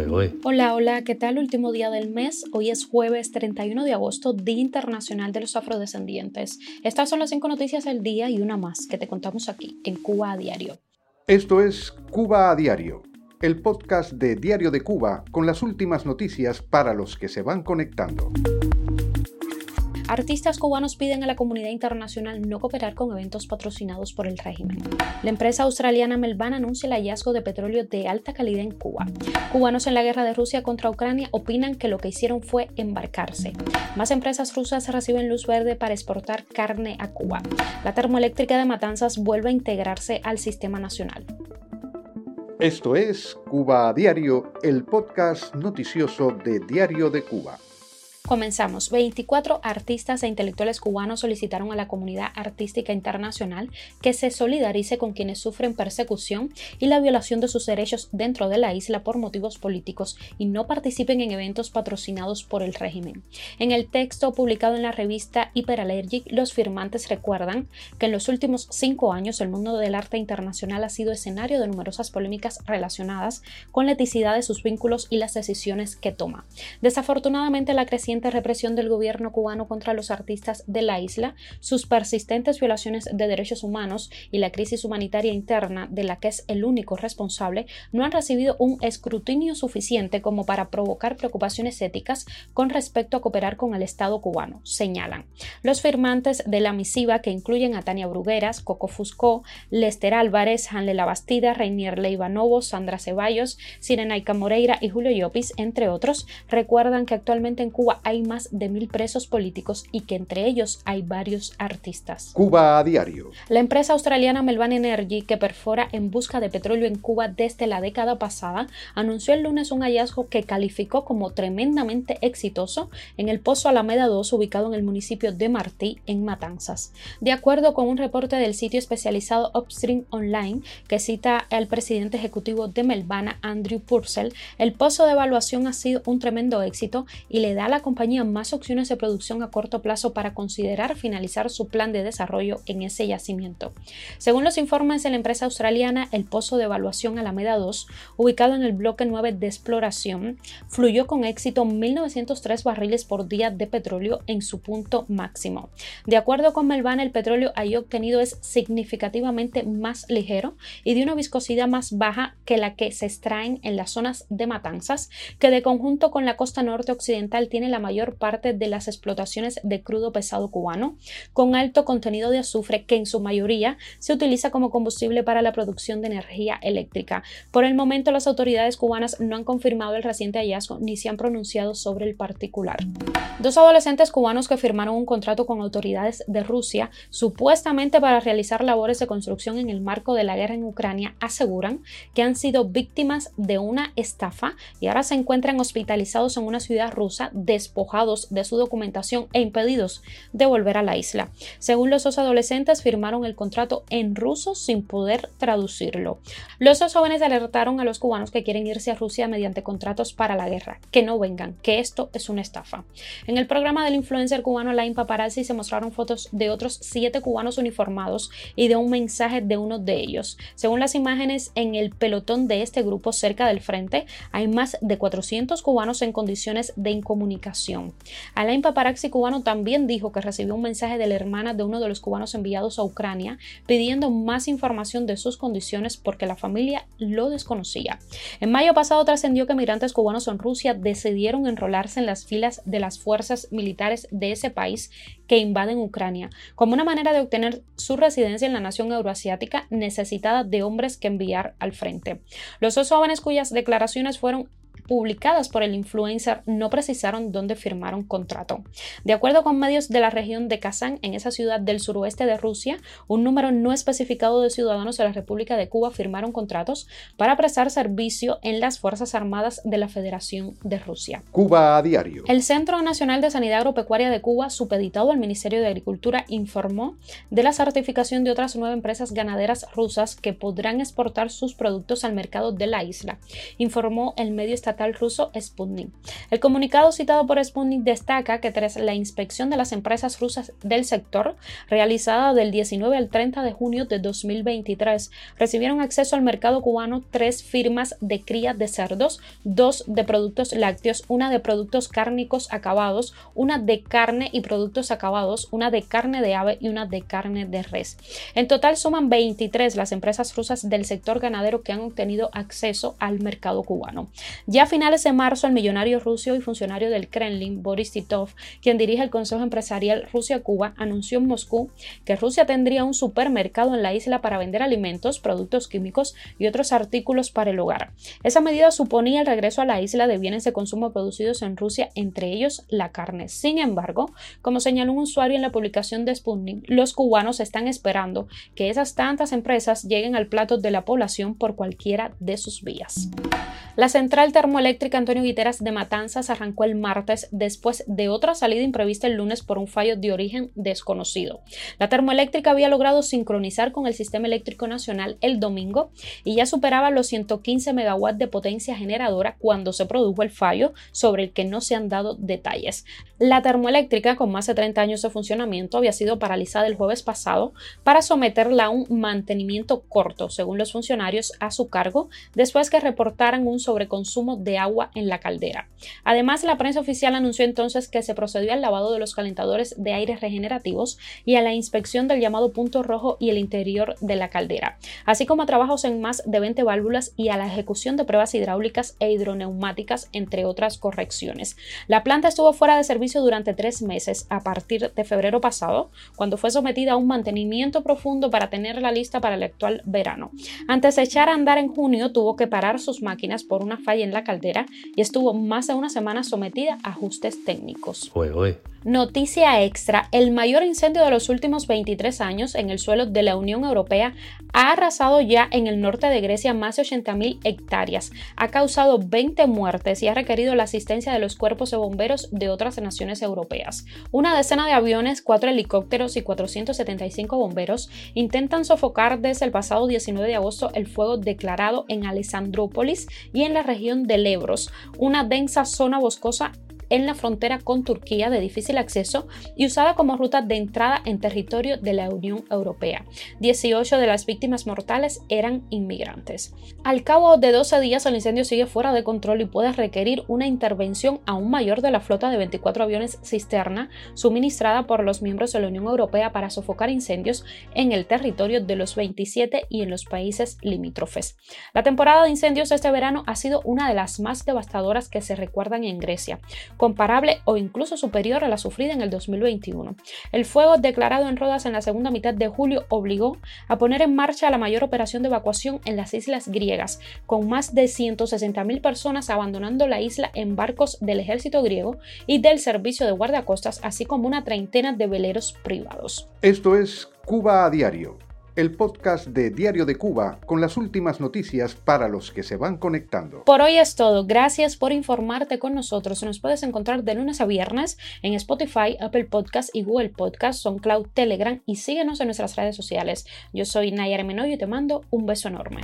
¿eh? Hola, hola, ¿qué tal? Último día del mes. Hoy es jueves 31 de agosto, Día Internacional de los Afrodescendientes. Estas son las cinco noticias del día y una más que te contamos aquí en Cuba a Diario. Esto es Cuba a Diario, el podcast de Diario de Cuba con las últimas noticias para los que se van conectando. Artistas cubanos piden a la comunidad internacional no cooperar con eventos patrocinados por el régimen. La empresa australiana Melban anuncia el hallazgo de petróleo de alta calidad en Cuba. Cubanos en la guerra de Rusia contra Ucrania opinan que lo que hicieron fue embarcarse. Más empresas rusas reciben luz verde para exportar carne a Cuba. La termoeléctrica de Matanzas vuelve a integrarse al sistema nacional. Esto es Cuba Diario, el podcast noticioso de Diario de Cuba. Comenzamos. 24 artistas e intelectuales cubanos solicitaron a la comunidad artística internacional que se solidarice con quienes sufren persecución y la violación de sus derechos dentro de la isla por motivos políticos y no participen en eventos patrocinados por el régimen. En el texto publicado en la revista Hyperallergic, los firmantes recuerdan que en los últimos cinco años el mundo del arte internacional ha sido escenario de numerosas polémicas relacionadas con la eticidad de sus vínculos y las decisiones que toma. Desafortunadamente, la creciente represión del gobierno cubano contra los artistas de la isla, sus persistentes violaciones de derechos humanos y la crisis humanitaria interna de la que es el único responsable, no han recibido un escrutinio suficiente como para provocar preocupaciones éticas con respecto a cooperar con el Estado cubano, señalan. Los firmantes de la misiva, que incluyen a Tania Brugueras, Coco Fusco, Lester Álvarez, Hanle Labastida, Reinier Leivanovo, Sandra Ceballos, Sirenaica Moreira y Julio Llopis, entre otros, recuerdan que actualmente en Cuba hay más de mil presos políticos y que entre ellos hay varios artistas. Cuba a diario. La empresa australiana Melban Energy, que perfora en busca de petróleo en Cuba desde la década pasada, anunció el lunes un hallazgo que calificó como tremendamente exitoso en el Pozo Alameda 2 ubicado en el municipio de Martí, en Matanzas. De acuerdo con un reporte del sitio especializado Upstream Online, que cita al presidente ejecutivo de Melbana, Andrew Purcell, el pozo de evaluación ha sido un tremendo éxito y le da la compañía más opciones de producción a corto plazo para considerar finalizar su plan de desarrollo en ese yacimiento. Según los informes de la empresa australiana, el pozo de evaluación Alameda 2, ubicado en el bloque 9 de exploración, fluyó con éxito 1.903 barriles por día de petróleo en su punto máximo. De acuerdo con Melvana, el petróleo ahí obtenido es significativamente más ligero y de una viscosidad más baja que la que se extraen en las zonas de matanzas, que de conjunto con la costa norte occidental tiene la mayor parte de las explotaciones de crudo pesado cubano, con alto contenido de azufre que en su mayoría se utiliza como combustible para la producción de energía eléctrica. Por el momento las autoridades cubanas no han confirmado el reciente hallazgo ni se han pronunciado sobre el particular. Dos adolescentes cubanos que firmaron un contrato con autoridades de Rusia, supuestamente para realizar labores de construcción en el marco de la guerra en Ucrania, aseguran que han sido víctimas de una estafa y ahora se encuentran hospitalizados en una ciudad rusa despojados de su documentación e impedidos de volver a la isla. Según los dos adolescentes, firmaron el contrato en ruso sin poder traducirlo. Los dos jóvenes alertaron a los cubanos que quieren irse a Rusia mediante contratos para la guerra, que no vengan, que esto es una estafa. En el programa del influencer cubano Lain Paparazzi se mostraron fotos de otros siete cubanos uniformados y de un mensaje de uno de ellos. Según las imágenes, en el pelotón de este grupo cerca del frente hay más de 400 cubanos en condiciones de incomunicación. Alain Paparazzi cubano también dijo que recibió un mensaje de la hermana de uno de los cubanos enviados a Ucrania pidiendo más información de sus condiciones porque la familia lo desconocía. En mayo pasado trascendió que migrantes cubanos en Rusia decidieron enrolarse en las filas de las fuerzas militares de ese país que invaden Ucrania, como una manera de obtener su residencia en la nación euroasiática necesitada de hombres que enviar al frente. Los dos jóvenes cuyas declaraciones fueron publicadas por el influencer no precisaron dónde firmaron contrato. De acuerdo con medios de la región de Kazán, en esa ciudad del suroeste de Rusia, un número no especificado de ciudadanos de la República de Cuba firmaron contratos para prestar servicio en las Fuerzas Armadas de la Federación de Rusia. Cuba a diario. El Centro Nacional de Sanidad Agropecuaria de Cuba, supeditado al Ministerio de Agricultura, informó de la certificación de otras nueve empresas ganaderas rusas que podrán exportar sus productos al mercado de la isla, informó el medio estatal estatal ruso Sputnik. El comunicado citado por Sputnik destaca que tras la inspección de las empresas rusas del sector, realizada del 19 al 30 de junio de 2023, recibieron acceso al mercado cubano tres firmas de cría de cerdos, dos de productos lácteos, una de productos cárnicos acabados, una de carne y productos acabados, una de carne de ave y una de carne de res. En total suman 23 las empresas rusas del sector ganadero que han obtenido acceso al mercado cubano. Ya a finales de marzo, el millonario ruso y funcionario del Kremlin, Boris Titov, quien dirige el Consejo Empresarial Rusia-Cuba, anunció en Moscú que Rusia tendría un supermercado en la isla para vender alimentos, productos químicos y otros artículos para el hogar. Esa medida suponía el regreso a la isla de bienes de consumo producidos en Rusia, entre ellos la carne. Sin embargo, como señaló un usuario en la publicación de Sputnik, los cubanos están esperando que esas tantas empresas lleguen al plato de la población por cualquiera de sus vías. La central termoeléctrica Antonio Guiteras de Matanzas arrancó el martes después de otra salida imprevista el lunes por un fallo de origen desconocido. La termoeléctrica había logrado sincronizar con el sistema eléctrico nacional el domingo y ya superaba los 115 megawatts de potencia generadora cuando se produjo el fallo sobre el que no se han dado detalles. La termoeléctrica, con más de 30 años de funcionamiento, había sido paralizada el jueves pasado para someterla a un mantenimiento corto, según los funcionarios, a su cargo, después que reportaran un sobreconsumo de agua en la caldera. Además, la prensa oficial anunció entonces que se procedió al lavado de los calentadores de aire regenerativos y a la inspección del llamado punto rojo y el interior de la caldera, así como a trabajos en más de 20 válvulas y a la ejecución de pruebas hidráulicas e hidroneumáticas, entre otras correcciones. La planta estuvo fuera de servicio durante tres meses a partir de febrero pasado, cuando fue sometida a un mantenimiento profundo para tenerla lista para el actual verano. Antes de echar a andar en junio, tuvo que parar sus máquinas por una falla en la caldera y estuvo más de una semana sometida a ajustes técnicos. Noticia extra, el mayor incendio de los últimos 23 años en el suelo de la Unión Europea ha arrasado ya en el norte de Grecia más de 80.000 hectáreas, ha causado 20 muertes y ha requerido la asistencia de los cuerpos de bomberos de otras naciones europeas. Una decena de aviones, cuatro helicópteros y 475 bomberos intentan sofocar desde el pasado 19 de agosto el fuego declarado en Alessandrópolis y en la región de Lebros, una densa zona boscosa en la frontera con Turquía de difícil acceso y usada como ruta de entrada en territorio de la Unión Europea. 18 de las víctimas mortales eran inmigrantes. Al cabo de 12 días el incendio sigue fuera de control y puede requerir una intervención aún mayor de la flota de 24 aviones cisterna suministrada por los miembros de la Unión Europea para sofocar incendios en el territorio de los 27 y en los países limítrofes. La temporada de incendios este verano ha sido una de las más devastadoras que se recuerdan en Grecia, comparable o incluso superior a la sufrida en el 2021. El fuego declarado en Rodas en la segunda mitad de julio obligó a poner en marcha la mayor operación de evacuación en las islas griegas, con más de 160.000 personas abandonando la isla en barcos del ejército griego y del servicio de guardacostas, así como una treintena de veleros privados. Esto es Cuba a Diario el podcast de Diario de Cuba con las últimas noticias para los que se van conectando. Por hoy es todo. Gracias por informarte con nosotros. Nos puedes encontrar de lunes a viernes en Spotify, Apple Podcast y Google Podcast, Cloud Telegram y síguenos en nuestras redes sociales. Yo soy Nayara Menoyo y te mando un beso enorme.